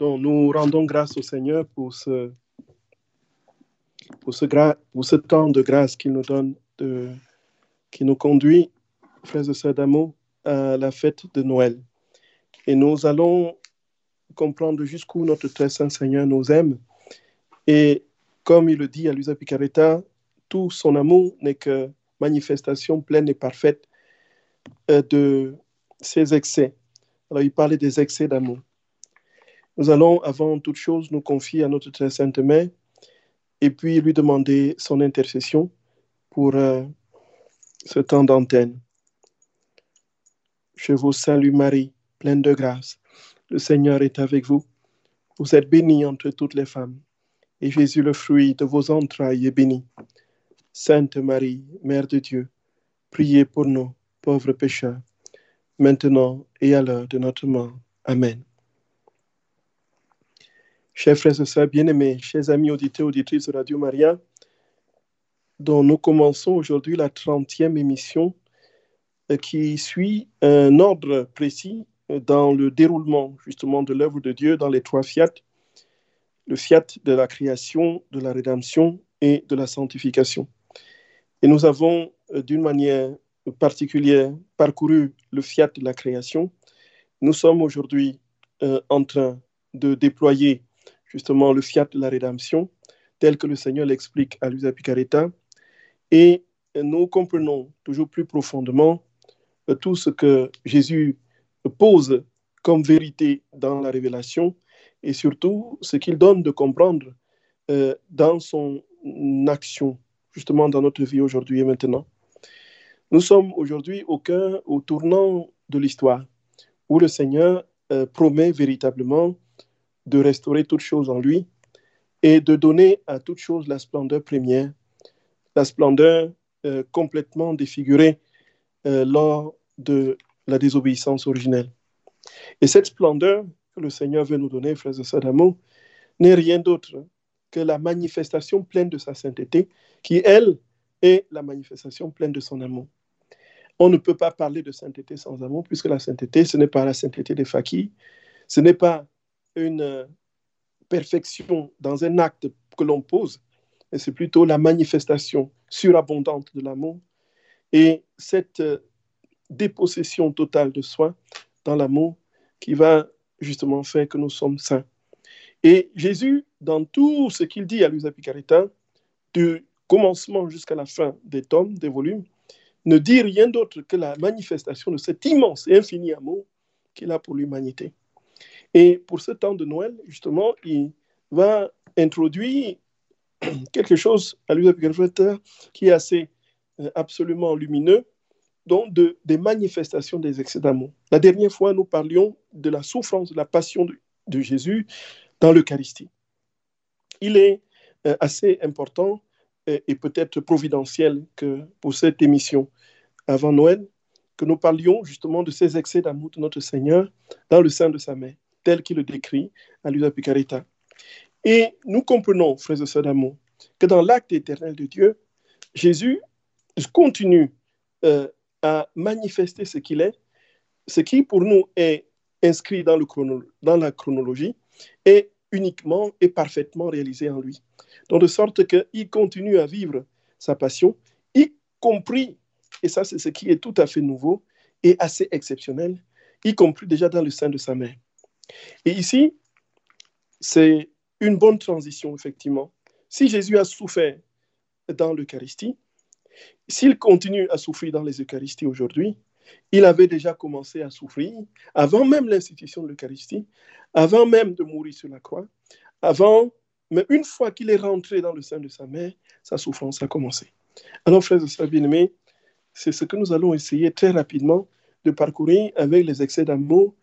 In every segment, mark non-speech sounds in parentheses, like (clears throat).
Donc, nous rendons grâce au Seigneur pour ce, pour ce, temps de grâce qu'il nous donne, qui nous conduit, frères et sœurs d'amour, à la fête de Noël. Et nous allons comprendre jusqu'où notre très saint Seigneur nous aime. Et comme il le dit à Luisa Picaretta, tout son amour n'est que manifestation pleine et parfaite euh, de ses excès. Alors il parlait des excès d'amour. Nous allons avant toute chose nous confier à notre très sainte mère et puis lui demander son intercession pour euh, ce temps d'antenne. Je vous salue Marie, pleine de grâce. Le Seigneur est avec vous. Vous êtes bénie entre toutes les femmes, et Jésus, le fruit de vos entrailles, est béni. Sainte Marie, Mère de Dieu, priez pour nous, pauvres pécheurs, maintenant et à l'heure de notre mort. Amen. Chers frères et sœurs bien-aimés, chers amis auditeurs, auditrices de Radio Maria, dont nous commençons aujourd'hui la 30e émission euh, qui suit un ordre précis euh, dans le déroulement justement de l'œuvre de Dieu dans les trois fiat, le fiat de la création, de la rédemption et de la sanctification. Et nous avons euh, d'une manière particulière parcouru le fiat de la création. Nous sommes aujourd'hui en train de déployer justement le fiat de la rédemption, tel que le Seigneur l'explique à Luisa Picaretta, et nous comprenons toujours plus profondément euh, tout ce que Jésus pose comme vérité dans la révélation et surtout ce qu'il donne de comprendre euh, dans son action, justement dans notre vie aujourd'hui et maintenant. Nous sommes aujourd'hui au au tournant de l'histoire, où le Seigneur euh, promet véritablement de restaurer toutes choses en lui et de donner à toutes choses la splendeur première, la splendeur euh, complètement défigurée euh, lors de la désobéissance originelle. Et cette splendeur que le Seigneur veut nous donner, frères et sœurs d'amour, n'est rien d'autre que la manifestation pleine de sa sainteté, qui, elle, est la manifestation pleine de son amour. On ne peut pas parler de sainteté sans amour, puisque la sainteté, ce n'est pas la sainteté des faquis, ce n'est pas une euh, perfection dans un acte que l'on pose, mais c'est plutôt la manifestation surabondante de l'amour et cette euh, dépossession totale de soi dans l'amour qui va justement faire que nous sommes saints. Et Jésus, dans tout ce qu'il dit à Luisa Picaretta, du commencement jusqu'à la fin des tomes, des volumes, ne dit rien d'autre que la manifestation de cet immense et infini amour qu'il a pour l'humanité. Et pour ce temps de Noël, justement, il va introduire (clears throat) quelque chose à lui qui est assez euh, absolument lumineux, donc de, des manifestations des excès d'amour. La dernière fois, nous parlions de la souffrance, de la passion de, Jésus dans l'Eucharistie. Il est euh, assez important et, et peut-être providentiel que pour cette émission avant Noël, que nous parlions justement de ces excès d'amour de notre Seigneur dans le sein de sa mère tel qu'il le décrit à Luisa Picaretta. Et nous comprenons, frères et sœurs d'amour, que dans l'acte éternel de Dieu, Jésus continue euh, à manifester ce qu'il est, ce qui pour nous est inscrit dans, la chronologie, est uniquement et parfaitement réalisé en lui. De sorte qu'il continue à vivre sa passion, y compris, et ça c'est ce qui est tout à fait nouveau et assez exceptionnel, y compris déjà dans le sein de sa mère. Et ici, c'est une bonne transition, effectivement. Si Jésus a souffert dans l'Eucharistie, s'il continue à souffrir dans les Eucharisties aujourd'hui, il avait déjà commencé à souffrir avant même l'institution de l'Eucharistie, avant même de mourir sur la croix, avant, mais une fois qu'il est rentré dans le sein de sa mère, sa souffrance a commencé. Alors, frères et sœurs bien-aimés, c'est ce que nous allons essayer très rapidement de parcourir avec les excès d'amour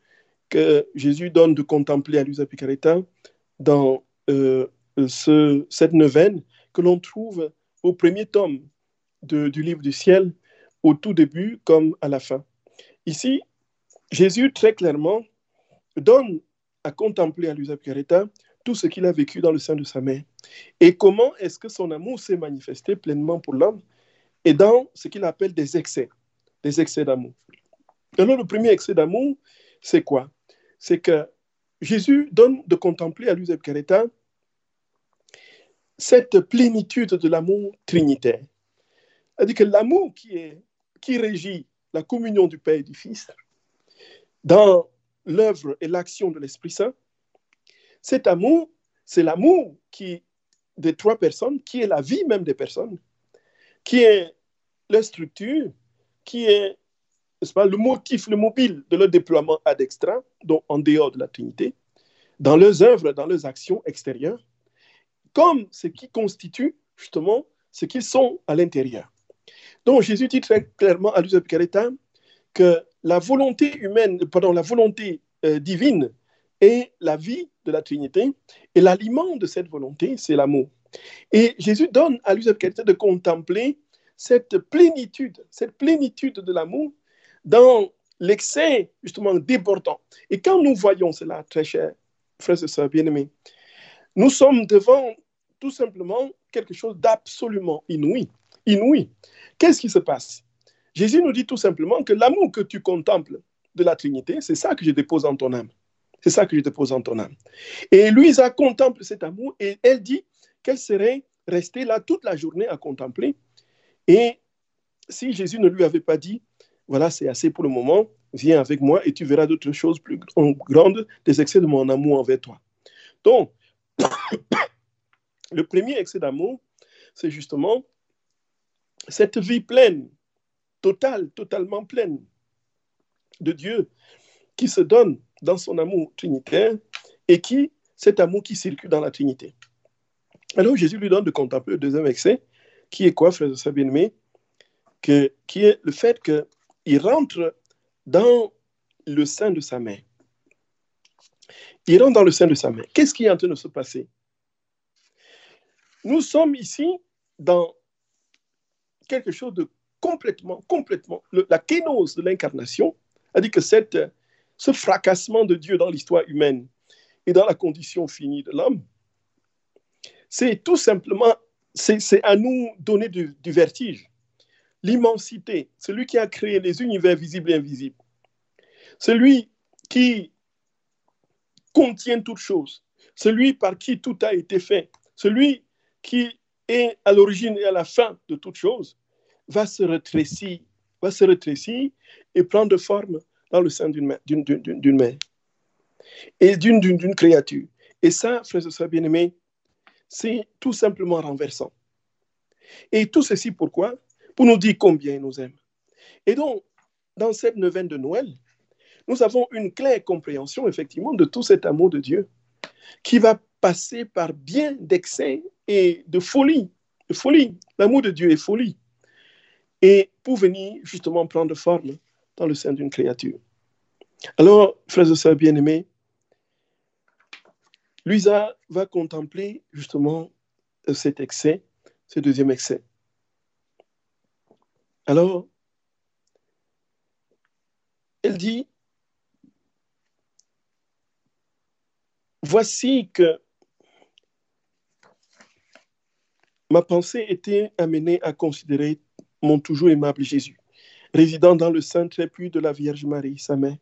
que Jésus donne de contempler à Luisa Picaretta dans euh, ce, cette neuvaine que l'on trouve au premier tome du livre du ciel, au tout début comme à la fin. Ici, Jésus très clairement donne à contempler à Luisa Picaretta tout ce qu'il a vécu dans le sein de sa mère et comment est-ce que son amour s'est manifesté pleinement pour l'homme et dans ce qu'il appelle des excès, des excès d'amour. Alors le premier excès d'amour, c'est quoi? C'est que Jésus donne de contempler à Louis Careta cette plénitude de l'amour trinitaire. C'est-à-dire que l'amour qui, qui régit la communion du Père et du Fils dans l'œuvre et l'action de l'Esprit Saint, cet amour, c'est l'amour qui des trois personnes, qui est la vie même des personnes, qui est la structure, qui est pas, le motif, le mobile de leur déploiement ad extra, donc en dehors de la Trinité, dans leurs œuvres, dans leurs actions extérieures, comme ce qui constitue justement ce qu'ils sont à l'intérieur. Donc Jésus dit très clairement à Luisa Picaretta que la volonté humaine, pardon, la volonté euh, divine est la vie de la Trinité et l'aliment de cette volonté, c'est l'amour. Et Jésus donne à Luisa Picaretta de contempler cette plénitude, cette plénitude de l'amour dans l'excès justement débordant. Et quand nous voyons cela, très cher frères et sœurs bien-aimés, nous sommes devant tout simplement quelque chose d'absolument inouï. Inouï. Qu'est-ce qui se passe? Jésus nous dit tout simplement que l'amour que tu contemples de la Trinité, c'est ça que je dépose en ton âme. C'est ça que je dépose en ton âme. Et Louisa contemple cet amour et elle dit qu'elle serait restée là toute la journée à contempler. Et si Jésus ne lui avait pas dit, voilà, c'est assez pour le moment, viens avec moi et tu verras d'autres choses plus grandes, des excès de mon amour envers toi. Donc, (coughs) le premier excès d'amour, c'est justement cette vie pleine, totale, totalement pleine de Dieu qui se donne dans son amour trinitaire et qui, cet amour qui circule dans la Trinité. Alors Jésus lui donne de contempler le deuxième excès, qui est quoi, frère de bien-aimé? Qui est le fait qu'il rentre dans le sein de sa mère. Il rentre dans le sein de sa mère. Qu'est-ce qui est en train de se passer? Nous sommes ici dans quelque chose de complètement, complètement, la kénose de l'incarnation, c'est-à-dire que cette, ce fracassement de Dieu dans l'histoire humaine et dans la condition finie de l'homme, c'est tout simplement, c'est à nous donner du vertige. L'immensité, celui qui a créé les univers visibles et invisibles, celui qui contient toutes choses, celui par qui tout a été fait, celui qui est à l'origine et à la fin de toutes choses, va se rétrécir, va se rétrécir et prendre forme dans le sein d'une mère, et d'une créature. Et ça, frères et sœurs bien-aimés, c'est tout simplement renversant. Et tout ceci pourquoi? Pour nous dire combien il nous aime. Et donc, dans cette neuvaine de Noël, nous avons une claire compréhension, effectivement, de tout cet amour de Dieu qui va passer par bien d'excès et de folie. De folie. L'amour de Dieu est folie. Et pour venir justement prendre forme dans le sein d'une créature. Alors, frères et sœurs bien-aimés, Luisa va contempler justement cet excès, ce deuxième excès. Alors, elle dit, voici que ma pensée était amenée à considérer mon toujours aimable Jésus, résidant dans le sein trépu de la Vierge Marie, sa mère.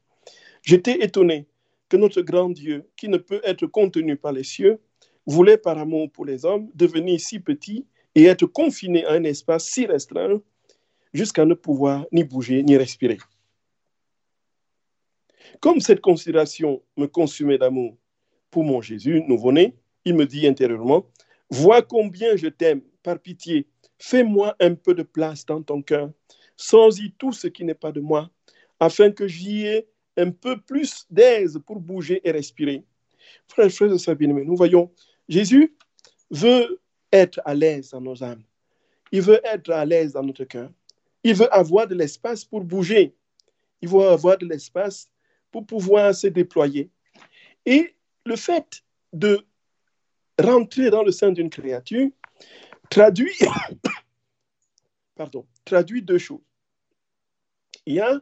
J'étais étonné que notre grand Dieu, qui ne peut être contenu par les cieux, voulait par amour pour les hommes devenir si petit et être confiné à un espace si restreint jusqu'à ne pouvoir ni bouger ni respirer. Comme cette considération me consumait d'amour pour mon Jésus nouveau-né, il me dit intérieurement, Vois combien je t'aime, par pitié, fais-moi un peu de place dans ton cœur, sans-y tout ce qui n'est pas de moi, afin que j'y ai un peu plus d'aise pour bouger et respirer. Frères, frères et sœurs bien nous voyons, Jésus veut être à l'aise dans nos âmes. Il veut être à l'aise dans notre cœur. Il veut avoir de l'espace pour bouger. Il veut avoir de l'espace pour pouvoir se déployer. Et le fait de rentrer dans le sein d'une créature traduit, (coughs) pardon, traduit deux choses. Il y a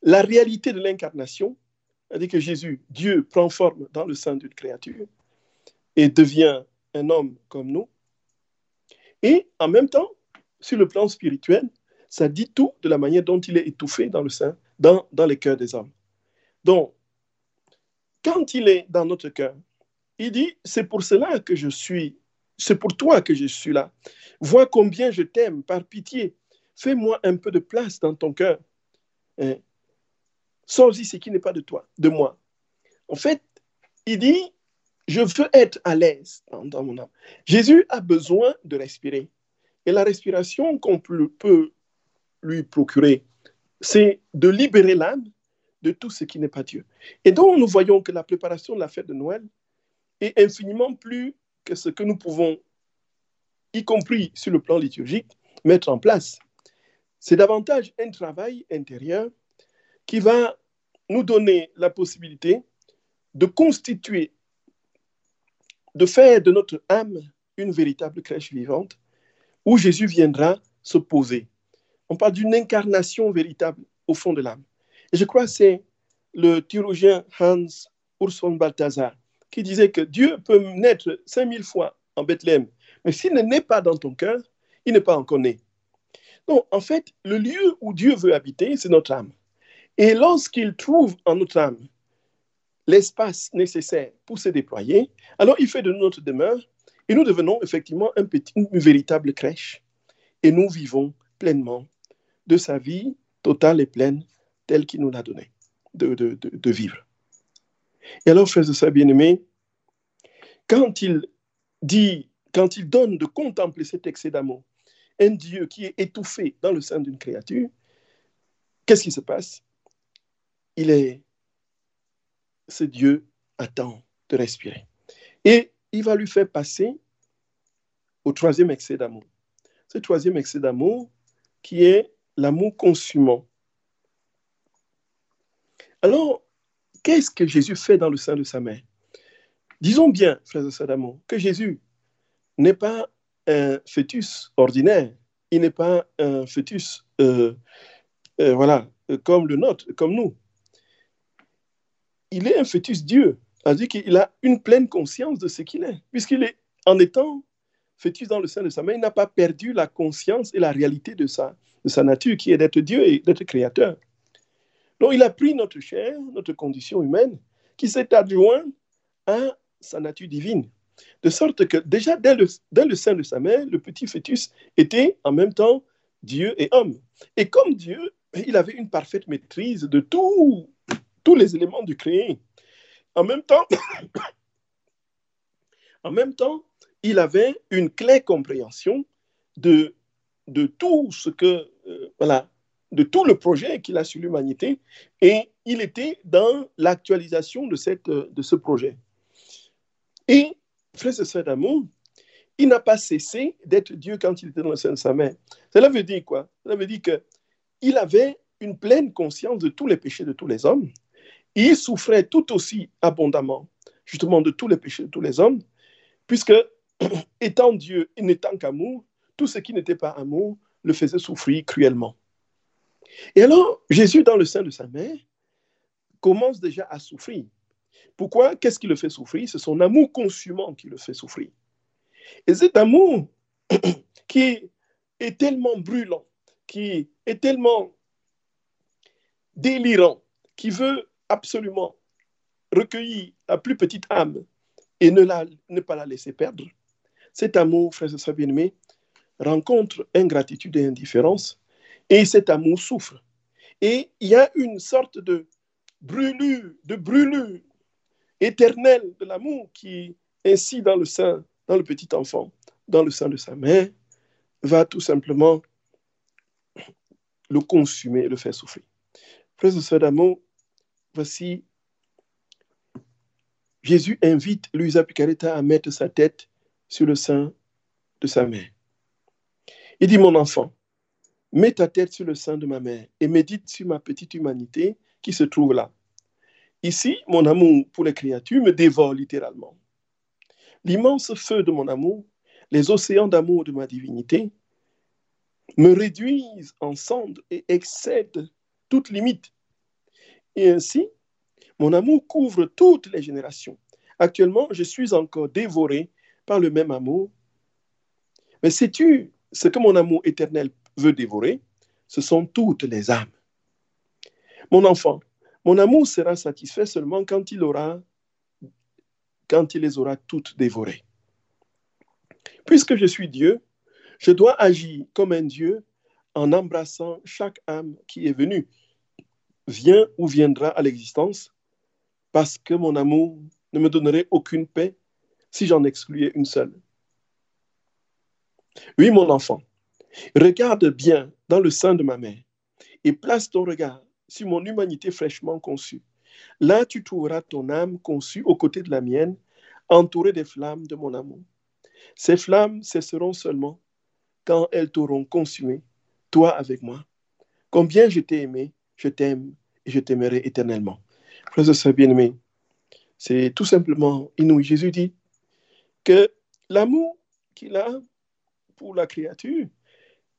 la réalité de l'incarnation, c'est-à-dire que Jésus, Dieu, prend forme dans le sein d'une créature et devient un homme comme nous. Et en même temps, sur le plan spirituel, ça dit tout de la manière dont il est étouffé dans le sein, dans, dans les cœurs des hommes. Donc, quand il est dans notre cœur, il dit, c'est pour cela que je suis, c'est pour toi que je suis là. Vois combien je t'aime, par pitié. Fais-moi un peu de place dans ton cœur. Hein? Sors-y ce qui n'est pas de toi, de moi. En fait, il dit, je veux être à l'aise dans, mon âme. Jésus a besoin de respirer. Et la respiration qu'on peut lui procurer, c'est de libérer l'âme de tout ce qui n'est pas Dieu. Et donc, nous voyons que la préparation de la fête de Noël est infiniment plus que ce que nous pouvons, y compris sur le plan liturgique, mettre en place. C'est davantage un travail intérieur qui va nous donner la possibilité de constituer, de faire de notre âme une véritable crèche vivante où Jésus viendra se poser. On parle d'une incarnation véritable au fond de l'âme. Et je crois que c'est le théologien Hans Urson Balthasar qui disait que Dieu peut naître 5000 fois en Bethléem, mais s'il ne naît pas dans ton cœur, il n'est pas encore né. Donc, en fait, le lieu où Dieu veut habiter, c'est notre âme. Et lorsqu'il trouve en notre âme l'espace nécessaire pour se déployer, alors il fait de notre demeure et nous devenons effectivement un petit, une véritable crèche et nous vivons pleinement de sa vie totale et pleine telle qu'il nous l'a donnée de, vivre. Et alors, frères et sœurs bien-aimés, quand il dit, quand il donne de contempler cet excès d'amour, un Dieu qui est étouffé dans le sein d'une créature, qu'est-ce qui se passe? Il est, ce Dieu attend de respirer. Et il va lui faire passer au troisième excès d'amour. Ce troisième excès d'amour qui est l'amour consumant. Alors, qu'est-ce que Jésus fait dans le sein de sa mère? Disons bien, frères et sœurs que Jésus n'est pas un fœtus ordinaire, il n'est pas un fœtus, euh, euh, voilà, comme le nôtre, comme nous. Il est un fœtus Dieu, c'est-à-dire qu'il a une pleine conscience de ce qu'il est, puisqu'il est, en étant fœtus dans le sein de sa mère, il n'a pas perdu la conscience et la réalité de sa, de sa nature, qui est d'être Dieu et d'être créateur. Donc, il a pris notre chair, notre condition humaine, qui s'est adjoint à sa nature divine. De sorte que déjà dès le, le sein de sa mère, le petit fœtus était en même temps Dieu et homme. Et comme Dieu, il avait une parfaite maîtrise de tous les éléments du créé. En même temps, (coughs) en même temps, il avait une claire compréhension de, de tout ce que, euh, voilà, de tout le projet qu'il a sur l'humanité et il était dans l'actualisation de, cette, de ce projet. Et, frère et sœurs d'amour, il n'a pas cessé d'être Dieu quand il était dans le sein de sa mère. Cela veut dire quoi? Cela veut dire qu'il avait une pleine conscience de tous les péchés de tous les hommes. il souffrait tout aussi abondamment, justement, de tous les péchés de tous les hommes, puisque, (clears throat) étant Dieu et n'étant qu'amour, tout ce qui n'était pas amour le faisait souffrir cruellement. Et alors, Jésus, dans le sein de sa mère, commence déjà à souffrir. Pourquoi? Qu'est-ce qui le fait souffrir? C'est son amour consumant qui le fait souffrir. Et cet amour (clears throat) qui est tellement brûlant, qui est tellement délirant, qui veut absolument recueillir la plus petite âme et ne, ne pas la laisser perdre, cet amour, frères et sœurs bien-aimés, rencontre ingratitude et indifférence et cet amour souffre. Et il y a une sorte de brûlure, de brûlure éternelle de l'amour qui, ainsi dans le sein, dans le petit enfant, dans le sein de sa mère, va tout simplement le consumer le faire souffrir. Frères et sœurs d'amour, voici, Jésus invite Luisa Picaretta à mettre sa tête sur le sein de sa mère. Il dit, mon enfant, Mets ta tête sur le sein de ma mère et médite sur ma petite humanité qui se trouve là. Ici, mon amour pour les créatures me dévore littéralement. L'immense feu de mon amour, les océans d'amour de ma divinité, me réduisent en cendres et excèdent toute limite. Et ainsi, mon amour couvre toutes les générations. Actuellement, je suis encore dévoré par le même amour. Mais sais-tu ce que mon amour éternel veut dévorer, ce sont toutes les âmes. Mon enfant, mon amour sera satisfait seulement quand il aura quand il les aura toutes dévorées. Puisque je suis Dieu, je dois agir comme un Dieu en embrassant chaque âme qui est venue, vient ou viendra à l'existence, parce que mon amour ne me donnerait aucune paix si j'en excluais une seule. Oui, mon enfant, regarde bien dans le sein de ma mère et place ton regard sur mon humanité fraîchement conçue. Là, tu trouveras ton âme conçue aux côtés de la mienne, entourée des flammes de mon amour. Ces flammes cesseront seulement quand elles t'auront consumé, toi avec moi. Combien je t'ai aimé, je t'aime et je t'aimerai éternellement. Frères et bien-aimés, c'est tout simplement inouï. Jésus dit que l'amour qu'il a pour la créature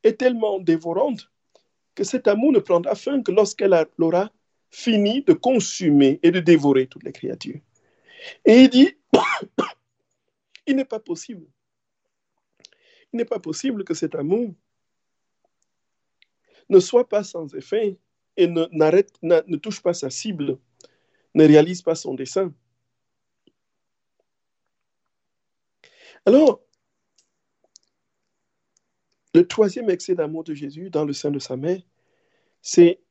est tellement dévorante que cet amour ne prendra fin que lorsqu'elle aura fini de consumer et de dévorer toutes les créatures. Et il dit, (coughs) il n'est pas possible. Il n'est pas possible que cet amour ne soit pas sans effet et ne, ne touche pas sa cible, ne réalise pas son dessein. Alors, le troisième excès d'amour de Jésus dans le sein de sa mère, c'est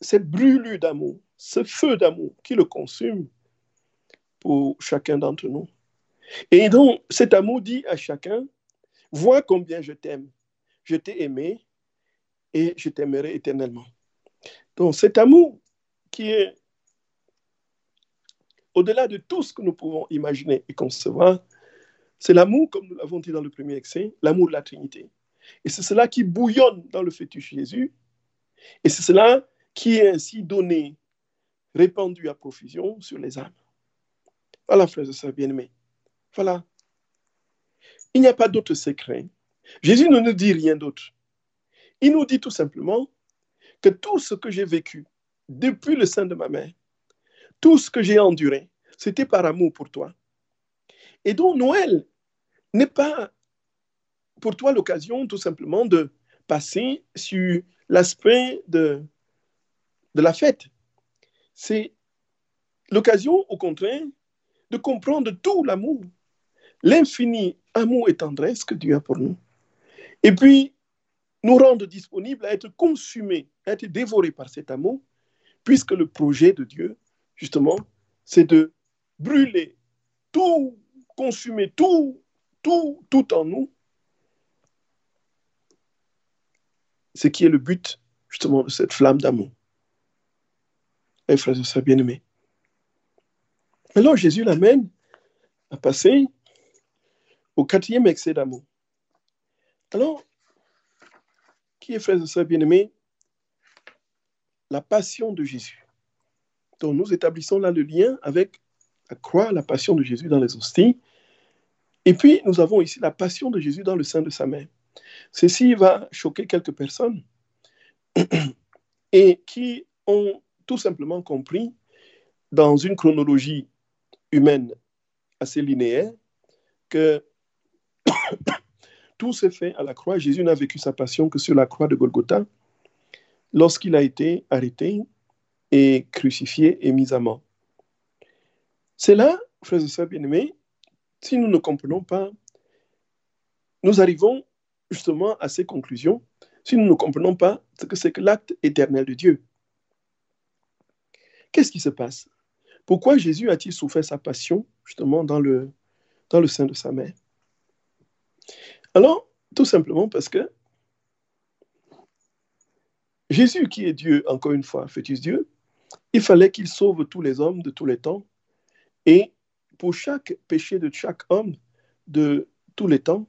cette brûlure d'amour, ce feu d'amour qui le consume pour chacun d'entre nous. Et donc, cet amour dit à chacun, vois combien je t'aime, je t'ai aimé et je t'aimerai éternellement. Donc, cet amour qui est au-delà de tout ce que nous pouvons imaginer et concevoir, c'est l'amour, comme nous l'avons dit dans le premier excès, l'amour de la Trinité. Et c'est cela qui bouillonne dans le fœtus Jésus. Et c'est cela qui est ainsi donné, répandu à profusion sur les âmes. Voilà, frères et sœurs bien-aimés. Voilà. Il n'y a pas d'autre secret. Jésus ne nous dit rien d'autre. Il nous dit tout simplement que tout ce que j'ai vécu depuis le sein de ma mère, tout ce que j'ai enduré, c'était par amour pour toi. Et donc Noël n'est pas pour toi l'occasion tout simplement de passer sur l'aspect de, la fête. C'est l'occasion, au contraire, de comprendre tout l'amour, l'infini amour et tendresse que Dieu a pour nous. Et puis, nous rendre disponibles à être consumés, à être dévorés par cet amour, puisque le projet de Dieu, justement, c'est de brûler tout, consumer tout, tout, en nous, ce qui est le but, justement, de cette flamme d'amour. Et frères et sœurs bien-aimés. Alors Jésus l'amène à passer au quatrième excès d'amour. Alors, qui est, frères et sœurs bien-aimés, la passion de Jésus. Donc, nous établissons là le lien avec la croix, la passion de Jésus dans les hosties. Et puis, nous avons ici la passion de Jésus dans le sein de sa mère. Ceci va choquer quelques personnes (clears throat) et qui ont tout simplement compris, dans une chronologie humaine assez linéaire, que (coughs) tout s'est fait à la croix. Jésus n'a vécu sa passion que sur la croix de Golgotha, lorsqu'il a été arrêté et crucifié et mis à mort. C'est là, frères et sœurs bien-aimés, si nous ne comprenons pas, nous arrivons justement à ces conclusions si nous ne comprenons pas ce que c'est que l'acte éternel de Dieu. Qu'est-ce qui se passe? Pourquoi Jésus a-t-il souffert sa passion justement dans le, sein de sa mère? Alors, tout simplement parce que Jésus, qui est Dieu, encore une fois, fœtus Dieu, il fallait qu'il sauve tous les hommes de tous les temps. Et pour chaque péché de chaque homme de tous les temps,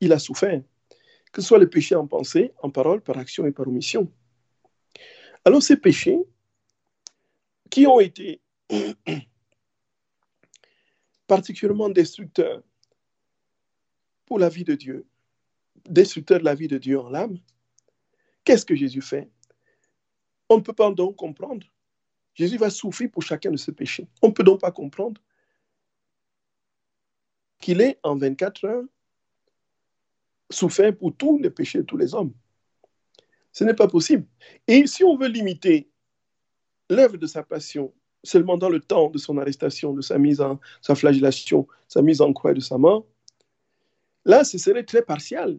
il a souffert, que ce soit le péché en pensée, en parole, par action et par omission. Alors ces péchés qui ont été (clears throat) particulièrement destructeurs pour la vie de Dieu, destructeurs de la vie de Dieu en l'âme, qu'est-ce que Jésus fait? On ne peut pas donc comprendre. Jésus va souffrir pour chacun de ces péchés. On ne peut donc pas comprendre qu'il est en 24 heures souffert pour tous les péchés de tous les hommes. Ce n'est pas possible. Et si on veut limiter l'œuvre de sa passion seulement dans le temps de son arrestation, de sa mise en, sa flagellation, sa mise en croix et de sa mort, là, ce serait très partial.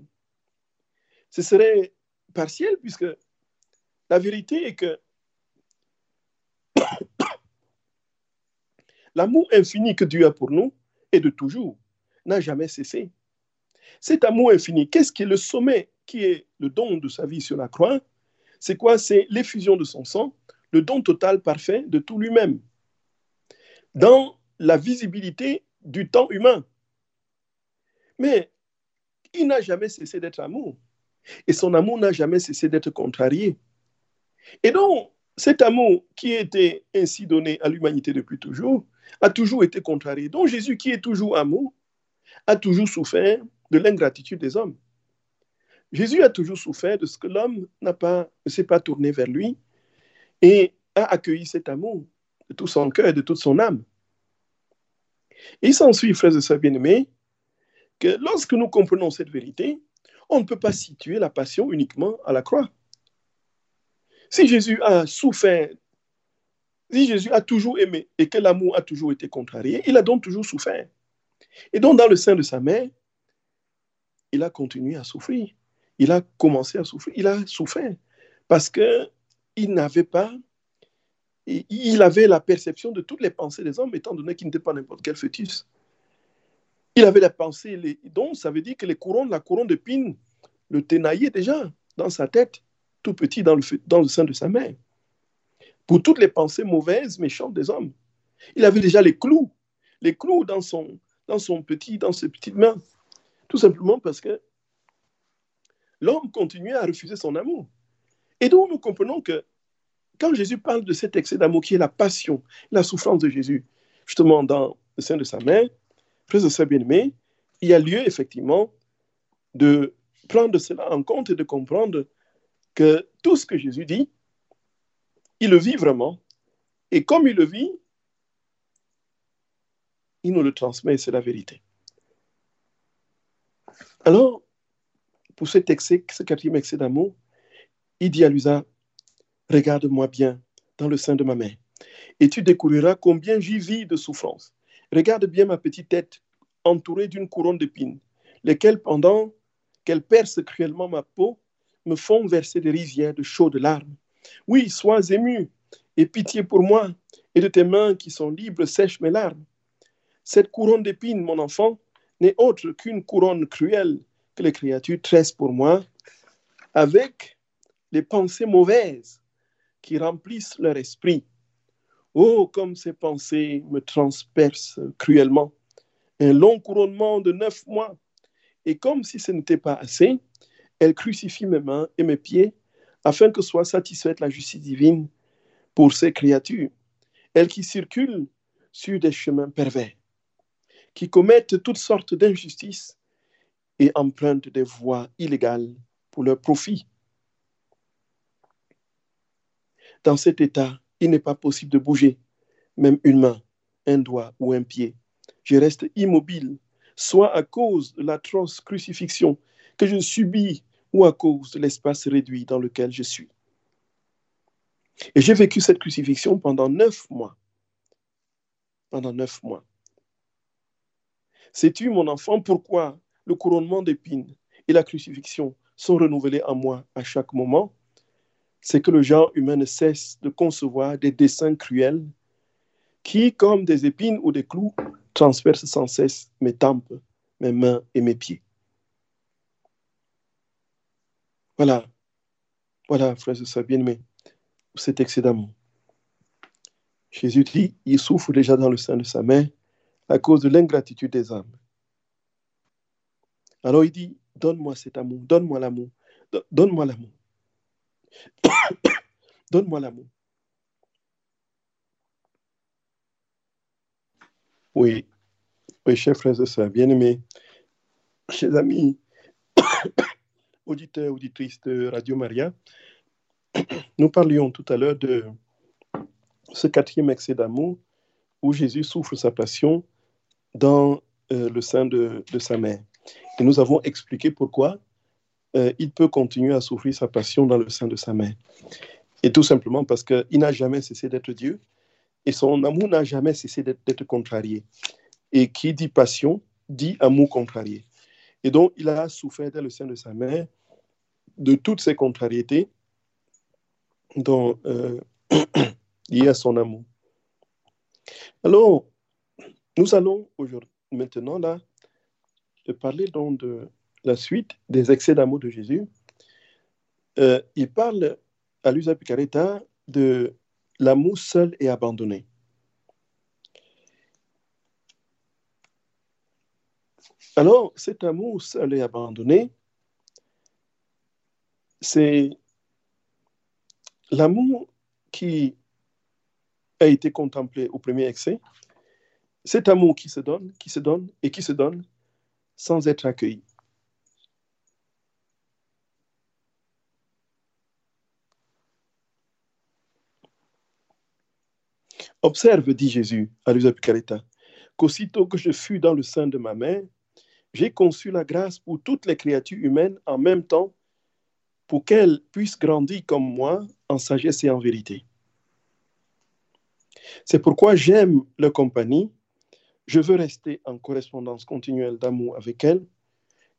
Ce serait partiel puisque la vérité est que (coughs) l'amour infini que Dieu a pour nous et de toujours n'a jamais cessé. Cet amour infini, qu'est-ce qui est le sommet, qui est le don de sa vie sur la croix? C'est quoi? C'est l'effusion de son sang, le don total parfait de tout lui-même, dans la visibilité du temps humain. Mais il n'a jamais cessé d'être amour. Et son amour n'a jamais cessé d'être contrarié. Et donc, cet amour qui été ainsi donné à l'humanité depuis toujours a toujours été contrarié. Donc Jésus, qui est toujours amour, a toujours souffert de l'ingratitude des hommes. Jésus a toujours souffert de ce que l'homme ne s'est pas tourné vers lui et a accueilli cet amour de tout son cœur et de toute son âme. Il s'ensuit, frères et sœurs bien-aimés, que lorsque nous comprenons cette vérité, on ne peut pas situer la passion uniquement à la croix. Si Jésus a souffert, si Jésus a toujours aimé et que l'amour a toujours été contrarié, il a donc toujours souffert. Et donc, dans le sein de sa mère, il a continué à souffrir. Il a commencé à souffrir. Il a souffert parce qu'il n'avait pas, il avait la perception de toutes les pensées des hommes, étant donné qu'il n'était pas n'importe quel fœtus. Il avait la pensée, les, donc ça veut dire que les couronnes, la couronne d'épines le ténaillaient déjà dans sa tête tout petit dans le sein de sa mère. Pour toutes les pensées mauvaises, méchantes des hommes. Il avait déjà les clous, les clous dans son, dans son petit, dans ses petites mains. Tout simplement parce que l'homme continuait à refuser son amour. Et donc nous comprenons que quand Jésus parle de cet excès d'amour qui est la passion, la souffrance de Jésus, justement dans le sein de sa mère, frères de sa bien-aimée, il y a lieu effectivement de prendre cela en compte et de comprendre que tout ce que Jésus dit, il le vit vraiment. Et comme il le vit, il nous le transmet, c'est la vérité. Alors, pour cet excès, ce quatrième excès d'amour, il dit à Lusa, regarde-moi bien dans le sein de ma mère, et tu découvriras combien j'y vis de souffrance. Regarde bien ma petite tête entourée d'une couronne d'épines, lesquelles, pendant qu'elles percent cruellement ma peau, me font verser des rivières de chaudes larmes. Oui, sois ému et pitié pour moi, et de tes mains qui sont libres sèche mes larmes. Cette couronne d'épines, mon enfant, n'est autre qu'une couronne cruelle que les créatures tressent pour moi, avec les pensées mauvaises qui remplissent leur esprit. Oh, comme ces pensées me transpercent cruellement. Un long couronnement de neuf mois. Et comme si ce n'était pas assez, elle crucifie mes mains et mes pieds afin que soit satisfaite la justice divine pour ces créatures, elles qui circulent sur des chemins pervers, qui commettent toutes sortes d'injustices et empruntent des voies illégales pour leur profit. Dans cet état, il n'est pas possible de bouger, même une main, un doigt ou un pied. Je reste immobile, soit à cause de l'atroce crucifixion que je subis ou à cause de l'espace réduit dans lequel je suis. Et j'ai vécu cette crucifixion pendant neuf mois. Pendant neuf mois. Sais-tu, mon enfant, pourquoi le couronnement d'épines et la crucifixion sont renouvelés en moi à chaque moment? C'est que le genre humain ne cesse de concevoir des dessins cruels qui, comme des épines ou des clous, transpercent sans cesse mes tempes, mes mains et mes pieds. Voilà, voilà, frères et sœurs bien-aimés, cet excès d'amour. Jésus dit, il souffre déjà dans le sein de sa mère à cause de l'ingratitude des âmes. Alors il dit, donne-moi cet amour, donne-moi l'amour, donne-moi l'amour. (coughs) donne-moi l'amour. Oui, oui, chers frères et sœurs, bien-aimés, chers amis, (coughs) auditeurs, auditrices de Radio Maria, (coughs) nous parlions tout à l'heure de ce quatrième excès d'amour où Jésus souffre sa passion dans euh, le sein de, sa mère. Et nous avons expliqué pourquoi euh, il peut continuer à souffrir sa passion dans le sein de sa mère. Et tout simplement parce qu'il n'a jamais cessé d'être Dieu et son amour n'a jamais cessé d'être contrarié. Et qui dit passion dit amour contrarié. Et donc, il a souffert dans le sein de sa mère de toutes ces contrariétés dont, euh, (coughs) liées à son amour. Alors, nous allons maintenant là, parler de la suite des excès d'amour de Jésus. Euh, il parle à Luisa Picaretta de l'amour seul et abandonné. Alors, cet amour seul et abandonné, c'est l'amour qui a été contemplé au premier excès, cet amour qui se donne, qui se donne et qui se donne sans être accueilli. Observe, dit Jésus à Picaretta, qu'aussitôt que je fus dans le sein de ma mère, j'ai conçu la grâce pour toutes les créatures humaines en même temps pour qu'elles puissent grandir comme moi en sagesse et en vérité. C'est pourquoi j'aime leur compagnie, je veux rester en correspondance continuelle d'amour avec elles,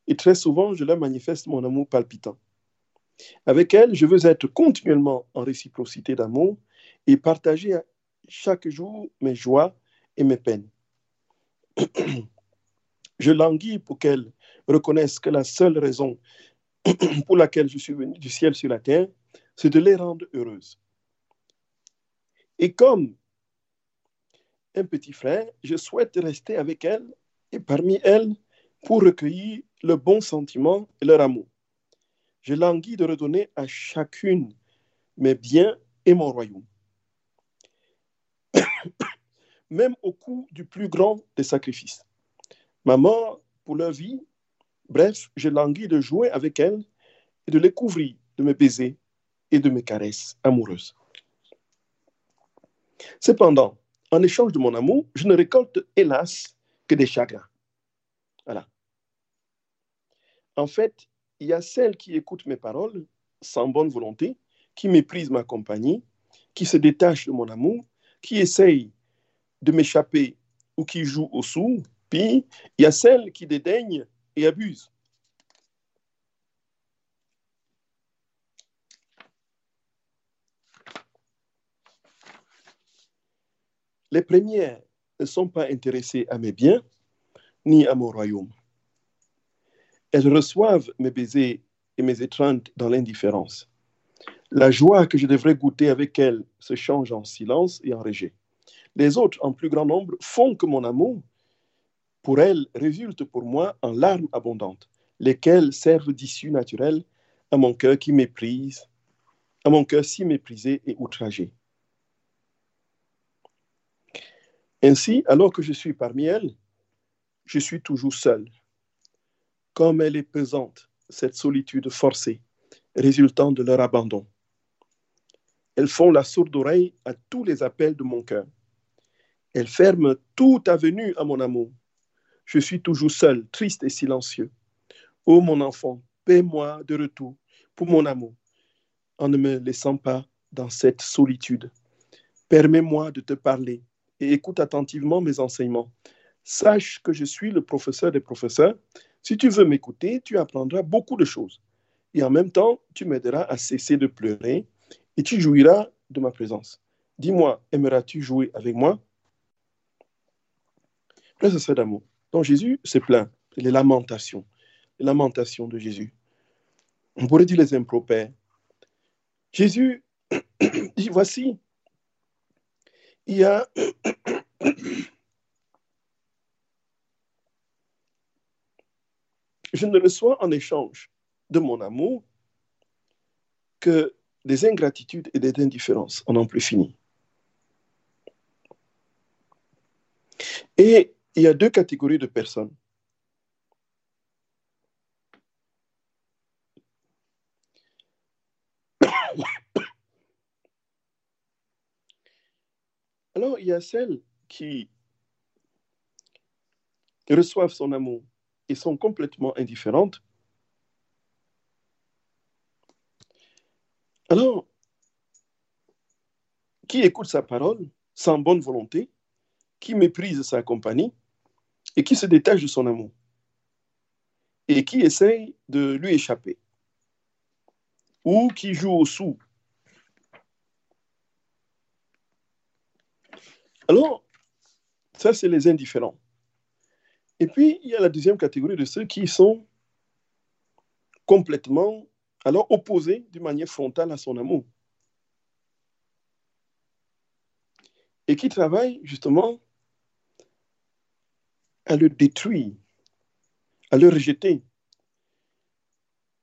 et très souvent je leur manifeste mon amour palpitant. Avec elles, je veux être continuellement en réciprocité d'amour et partager chaque jour mes joies et mes peines. (clears throat) je languis pour qu'elles reconnaissent que la seule raison (clears throat) pour laquelle je suis venu du ciel sur la terre, c'est de les rendre heureuses. Et comme petit frère, je souhaite rester avec elles et parmi elles pour recueillir le bon sentiment et leur amour. Je languis de redonner à chacune mes biens et mon royaume (coughs) même au coût du plus grand des sacrifices. Ma mort pour leur vie, bref, je languis de jouer avec elles et de les couvrir de mes baisers et de mes caresses amoureuses. Cependant, en échange de mon amour, je ne récolte hélas que des chagrins. Voilà. En fait, il y a celles qui écoutent mes paroles sans bonne volonté, qui méprisent ma compagnie, qui se détachent de mon amour, qui essayent de m'échapper ou qui jouent au sou, puis il y a celles qui dédaignent et abusent. Les premières ne sont pas intéressées à mes biens ni à mon royaume. Elles reçoivent mes baisers et mes étreintes dans l'indifférence. La joie que je devrais goûter avec elles se change en silence et en rejet. Les autres, en plus grand nombre, font que mon amour pour elles résulte pour moi en larmes abondantes, lesquelles servent d'issue naturelle à mon cœur qui méprise, à mon cœur si méprisé et outragé. Ainsi, alors que je suis parmi elles, je suis toujours seul. Comme elle est pesante, cette solitude forcée, résultant de leur abandon. Elles font la sourde oreille à tous les appels de mon cœur. Elles ferment toute avenue à mon amour. Je suis toujours seul, triste et silencieux. Ô mon enfant, paie-moi de retour pour mon amour, en ne me laissant pas dans cette solitude. Permets-moi de te parler et écoute attentivement mes enseignements. Sache que je suis le professeur des professeurs. Si tu veux m'écouter, tu apprendras beaucoup de choses. Et en même temps, tu m'aideras à cesser de pleurer et tu jouiras de ma présence. Dis-moi, aimeras-tu jouer avec moi? Serait d'amour. Donc Jésus se plaint, les lamentations, les lamentations de Jésus. On pourrait dire les impropères. Jésus (clears throat) dit, voici, il y a (coughs) je ne reçois en échange de mon amour que des ingratitudes et des indifférences, on n'en plus fini. Et il y a deux catégories de personnes. Alors, il y a celles qui reçoivent son amour et sont complètement indifférentes Alors, qui écoute sa parole sans bonne volonté, qui méprise sa compagnie et qui se détache de son amour et qui essaye de lui échapper ou qui joue au sou. Alors, ça, c'est les indifférents. Et puis, il y a la deuxième catégorie de ceux qui sont complètement, alors opposés d'une manière frontale à son amour. Et qui travaillent justement à le détruire, à le rejeter.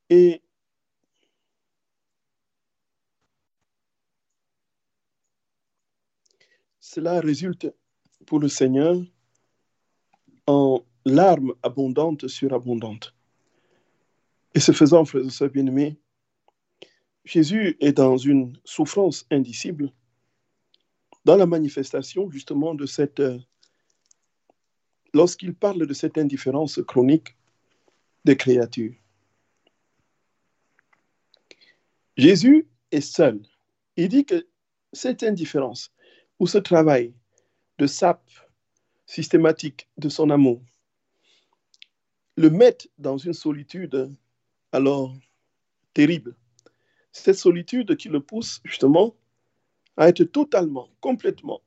Et cela résulte pour le Seigneur en larmes abondantes sur abondantes. Et ce faisant, frères et sœurs bien-aimés, Jésus est dans une souffrance indicible dans la manifestation justement de cette... Lorsqu'il parle de cette indifférence chronique des créatures. Jésus est seul. Il dit que cette indifférence ou ce travail de sape systématique de son amour le met dans une solitude alors terrible. Cette solitude qui le pousse justement à être totalement, complètement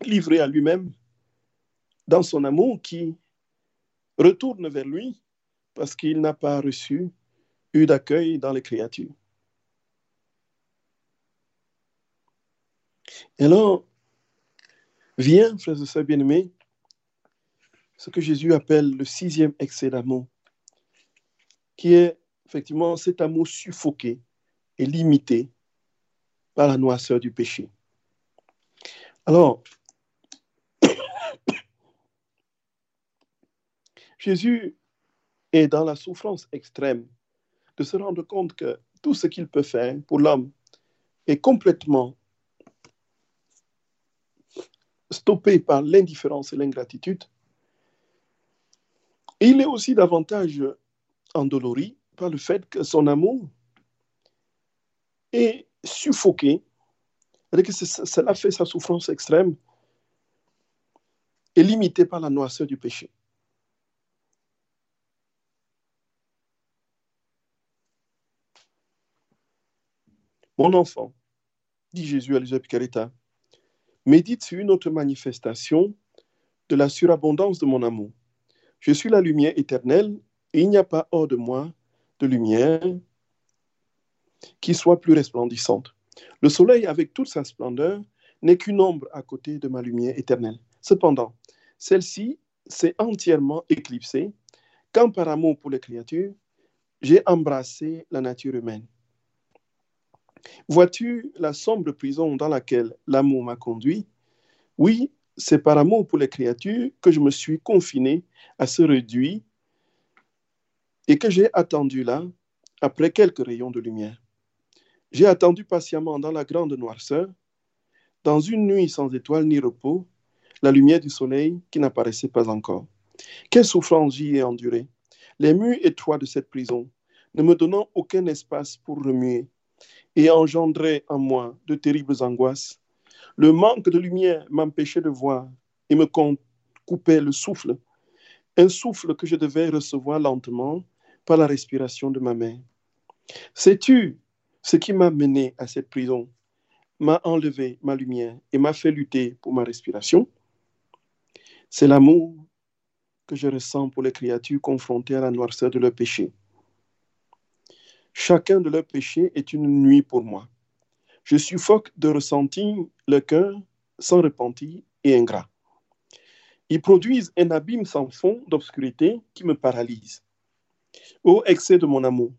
livré à lui-même dans son amour qui retourne vers lui parce qu'il n'a pas reçu eu d'accueil dans les créatures. Alors, vient, frères et sœurs bien-aimés, ce que Jésus appelle le sixième excès d'amour, qui est effectivement cet amour suffoqué et limité par la noirceur du péché. Alors, (coughs) Jésus est dans la souffrance extrême de se rendre compte que tout ce qu'il peut faire pour l'homme est complètement stoppé par l'indifférence et l'ingratitude. Il est aussi davantage endolori par le fait que son amour est suffoqué, et que cela fait sa souffrance extrême, et limité par la noirceur du péché. Mon enfant, dit Jésus à Elisabeth Carita, médite sur une autre manifestation de la surabondance de mon amour. Je suis la lumière éternelle et il n'y a pas hors de moi de lumière qui soit plus resplendissante. Le soleil, avec toute sa splendeur, n'est qu'une ombre à côté de ma lumière éternelle. Cependant, celle-ci s'est entièrement éclipsée quand par amour pour les créatures, j'ai embrassé la nature humaine. Vois-tu la sombre prison dans laquelle l'amour m'a conduit? Oui, c'est par amour pour les créatures que je me suis confiné à ce réduit et que j'ai attendu là, après quelques rayons de lumière. J'ai attendu patiemment dans la grande noirceur, dans une nuit sans étoiles ni repos, la lumière du soleil qui n'apparaissait pas encore. Quelle souffrance j'y ai endurée, les murs étroits de cette prison, ne me donnant aucun espace pour remuer, et engendrait en moi de terribles angoisses. Le manque de lumière m'empêchait de voir et me coupait le souffle, un souffle que je devais recevoir lentement par la respiration de ma main. Sais-tu ce qui m'a mené à cette prison, m'a enlevé ma lumière et m'a fait lutter pour ma respiration? C'est l'amour que je ressens pour les créatures confrontées à la noirceur de leur péché. Chacun de leurs péchés est une nuit pour moi. Je suffoque de ressentir le cœur sans repentir et ingrat. Ils produisent un abîme sans fond d'obscurité qui me paralyse. Ô excès de mon amour,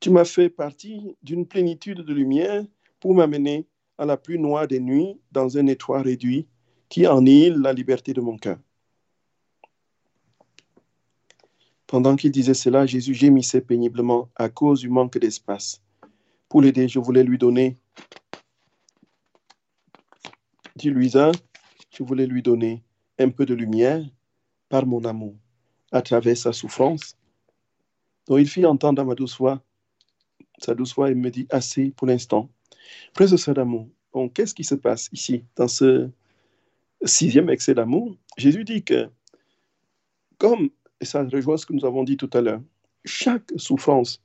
tu m'as fait partie d'une plénitude de lumière pour m'amener à la plus noire des nuits dans un étroit réduit qui annihile la liberté de mon cœur. Pendant qu'il disait cela, Jésus gémissait péniblement à cause du manque d'espace. Pour l'aider, je voulais lui donner, dit Louisa, je voulais lui donner un peu de lumière par mon amour à travers sa souffrance. Donc il fit entendre à ma douce voix, sa douce voix, et me dit assez pour l'instant. Frères et d'amour, qu'est-ce qui se passe ici, dans ce sixième excès d'amour? Jésus dit que, comme, et ça rejoint ce que nous avons dit tout à l'heure, chaque souffrance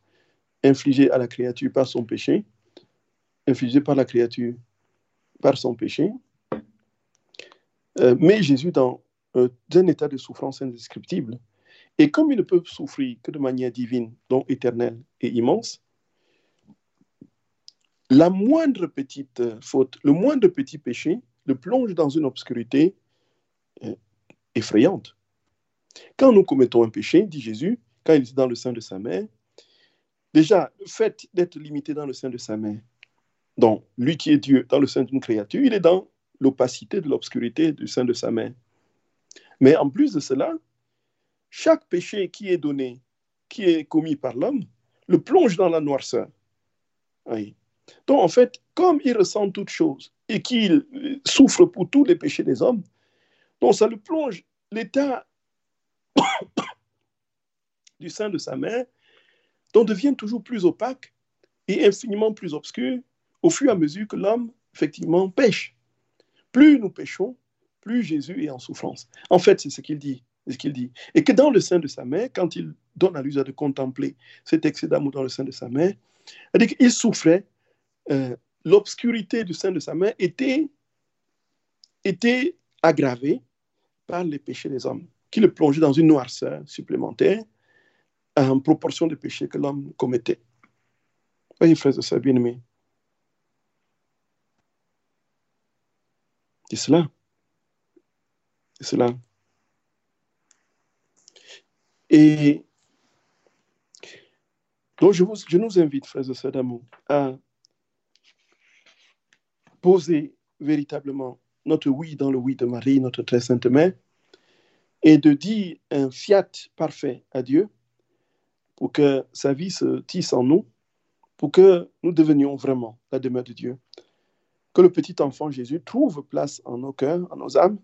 infligée à la créature par son péché, infligée par la créature par son péché, euh, met Jésus dans un état de souffrance indescriptible. Et comme il ne peut souffrir que de manière divine, donc éternelle et immense, la moindre petite faute, le moindre petit péché le plonge dans une obscurité euh, effrayante. Quand nous commettons un péché, dit Jésus, quand il est dans le sein de sa mère, déjà, le fait d'être limité dans le sein de sa mère, donc lui qui est Dieu dans le sein d'une créature, il est dans l'opacité de l'obscurité du sein de sa mère. Mais en plus de cela, chaque péché qui est donné, qui est commis par l'homme, le plonge dans la noirceur. Donc, en fait, comme il ressent toutes choses et qu'il souffre pour tous les péchés des hommes, donc ça le plonge, l'état du sein de sa mère, dont devient toujours plus opaque et infiniment plus obscur au fur et à mesure que l'homme, effectivement, pêche. Plus nous péchons, plus Jésus est en souffrance. En fait, c'est ce qu'il dit. Dit. Et que dans le sein de sa mère, quand il donne à l'usage de contempler cet excès d'amour dans le sein de sa mère, il souffrait, euh, l'obscurité du sein de sa mère était, était aggravée par les péchés des hommes, qui le plongeaient dans une noirceur supplémentaire en proportion des péchés que l'homme commettait. Voyez, frères et sœurs bien-aimés. C'est cela. C'est cela. Et donc, je, vous, je nous invite, frères et sœurs d'amour, à poser véritablement notre oui dans le oui de Marie, notre très sainte mère, et de dire un fiat parfait à Dieu pour que sa vie se tisse en nous, pour que nous devenions vraiment la demeure de Dieu. Que le petit enfant Jésus trouve place en nos cœurs, en nos âmes,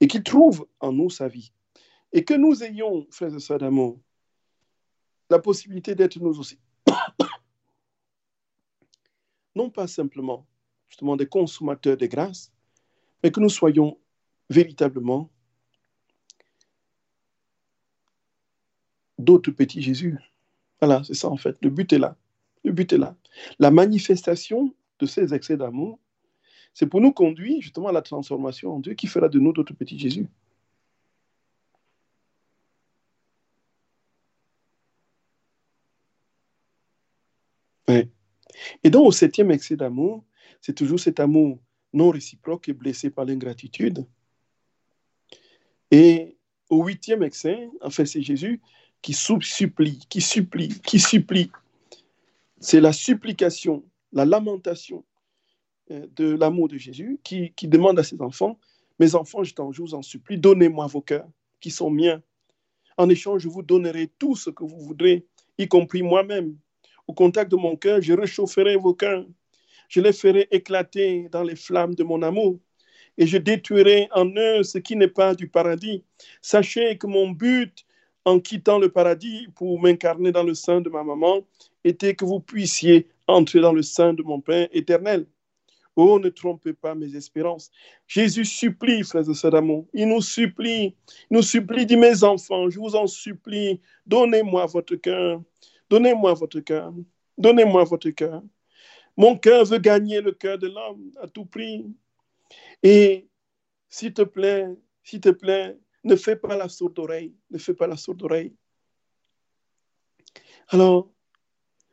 et qu'il trouve en nous sa vie. Et que nous ayons, frères et sœurs d'amour, la possibilité d'être nous aussi. (coughs) non pas simplement, justement, des consommateurs de grâce, mais que nous soyons véritablement d'autres petits Jésus. Voilà, c'est ça en fait. Le but est là. Le but est là. La manifestation de ces excès d'amour, c'est pour nous conduire justement à la transformation en Dieu qui fera de nous d'autres petits Jésus. Et donc, au septième excès d'amour, c'est toujours cet amour non réciproque et blessé par l'ingratitude. Et au huitième excès, en fait, c'est Jésus qui supplie, qui supplie, qui supplie. C'est la supplication, la lamentation euh, de l'amour de Jésus qui, demande à ses enfants, mes enfants, je, je vous en supplie, donnez-moi vos cœurs qui sont miens. En échange, je vous donnerai tout ce que vous voudrez, y compris moi-même. Au contact de mon cœur, je réchaufferai vos cœurs. Je les ferai éclater dans les flammes de mon amour et je détruirai en eux ce qui n'est pas du paradis. Sachez que mon but en quittant le paradis pour m'incarner dans le sein de ma maman était que vous puissiez entrer dans le sein de mon Père éternel. Oh, ne trompez pas mes espérances. Jésus supplie, frères et sœurs d'amour. Il nous supplie, il nous supplie, dit mes enfants, je vous en supplie, donnez-moi votre cœur, donnez-moi votre cœur, donnez-moi votre cœur. Mon cœur veut gagner le cœur de l'homme à tout prix. Et s'il te plaît, s'il te plaît, ne fais pas la sourde oreille, ne fais pas la sourde oreille. Alors,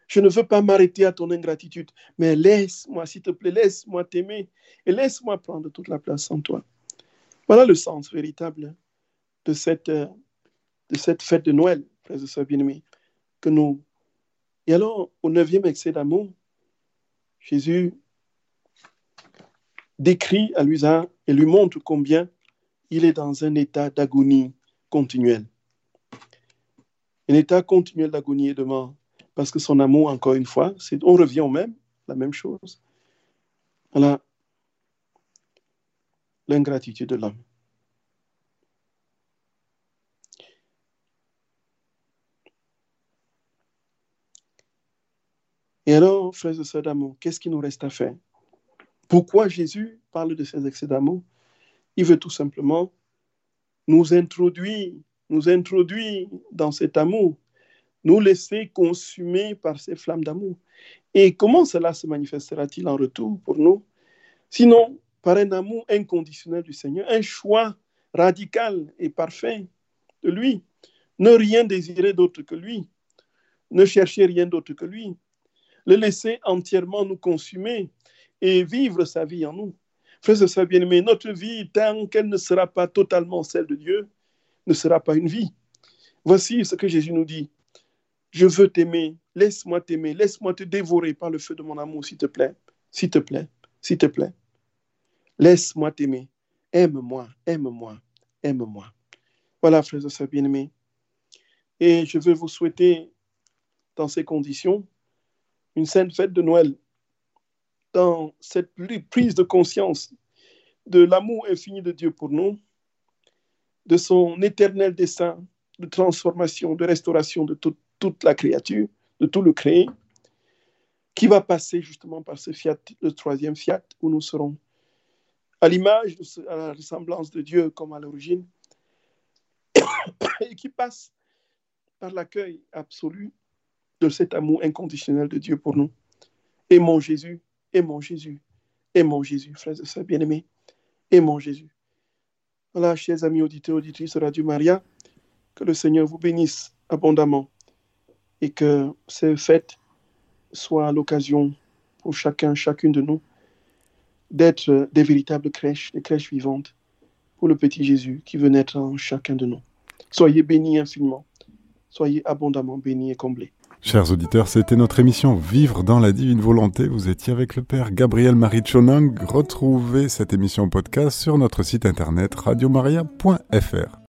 je ne veux pas m'arrêter à ton ingratitude, mais laisse-moi, s'il te plaît, laisse-moi t'aimer et laisse-moi prendre toute la place en toi. Voilà le sens véritable de cette, de cette fête de Noël, frères et sœurs bien-aimés, que nous. Et alors, au neuvième excès d'amour, Jésus décrit à Luisa et lui montre combien il est dans un état d'agonie continuelle. Un état continuel d'agonie et de mort. Parce que son amour, encore une fois, on revient au même, la même chose. Voilà l'ingratitude de l'homme. Et alors, frères et sœurs d'amour, qu'est-ce qui nous reste à faire? Pourquoi Jésus parle de ces excès d'amour? Il veut tout simplement nous introduire, nous introduire dans cet amour, nous laisser consumer par ces flammes d'amour. Et comment cela se manifestera-t-il en retour pour nous? Sinon, par un amour inconditionnel du Seigneur, un choix radical et parfait de lui. Ne rien désirer d'autre que lui. Ne chercher rien d'autre que lui. Le laisser entièrement nous consumer et vivre sa vie en nous. Frères et sœurs bien-aimés, notre vie, tant qu'elle ne sera pas totalement celle de Dieu, ne sera pas une vie. Voici ce que Jésus nous dit. Je veux t'aimer, laisse-moi t'aimer, laisse-moi te dévorer par le feu de mon amour, s'il te plaît, s'il te plaît, s'il te plaît. Laisse-moi t'aimer, aime-moi, aime-moi, aime-moi. Voilà, frères et sœurs bien-aimés. Et je veux vous souhaiter, dans ces conditions, une sainte fête de Noël dans cette prise de conscience de l'amour infini de Dieu pour nous, de son éternel dessein de transformation, de restauration de toute la créature, de tout le créé, qui va passer justement par ce fiat, le troisième fiat, où nous serons à l'image, à la ressemblance de Dieu comme à l'origine, (coughs) et qui passe par l'accueil absolu de cet amour inconditionnel de Dieu pour nous. Et mon Jésus, et mon Jésus, et mon Jésus, frères et sœurs bien-aimés, et mon Jésus. Voilà, chers amis auditeurs, auditrices de Radio Maria, que le Seigneur vous bénisse abondamment et que ces fêtes soient l'occasion pour chacun, chacune de nous, d'être des véritables crèches, des crèches vivantes pour le petit Jésus qui veut naître en chacun de nous. Soyez bénis infiniment, soyez abondamment bénis et comblés. Chers auditeurs, c'était notre émission Vivre dans la divine volonté. Vous étiez avec le Père Gabriel Marie Chonang. Retrouvez cette émission podcast sur notre site internet radiomaria.fr.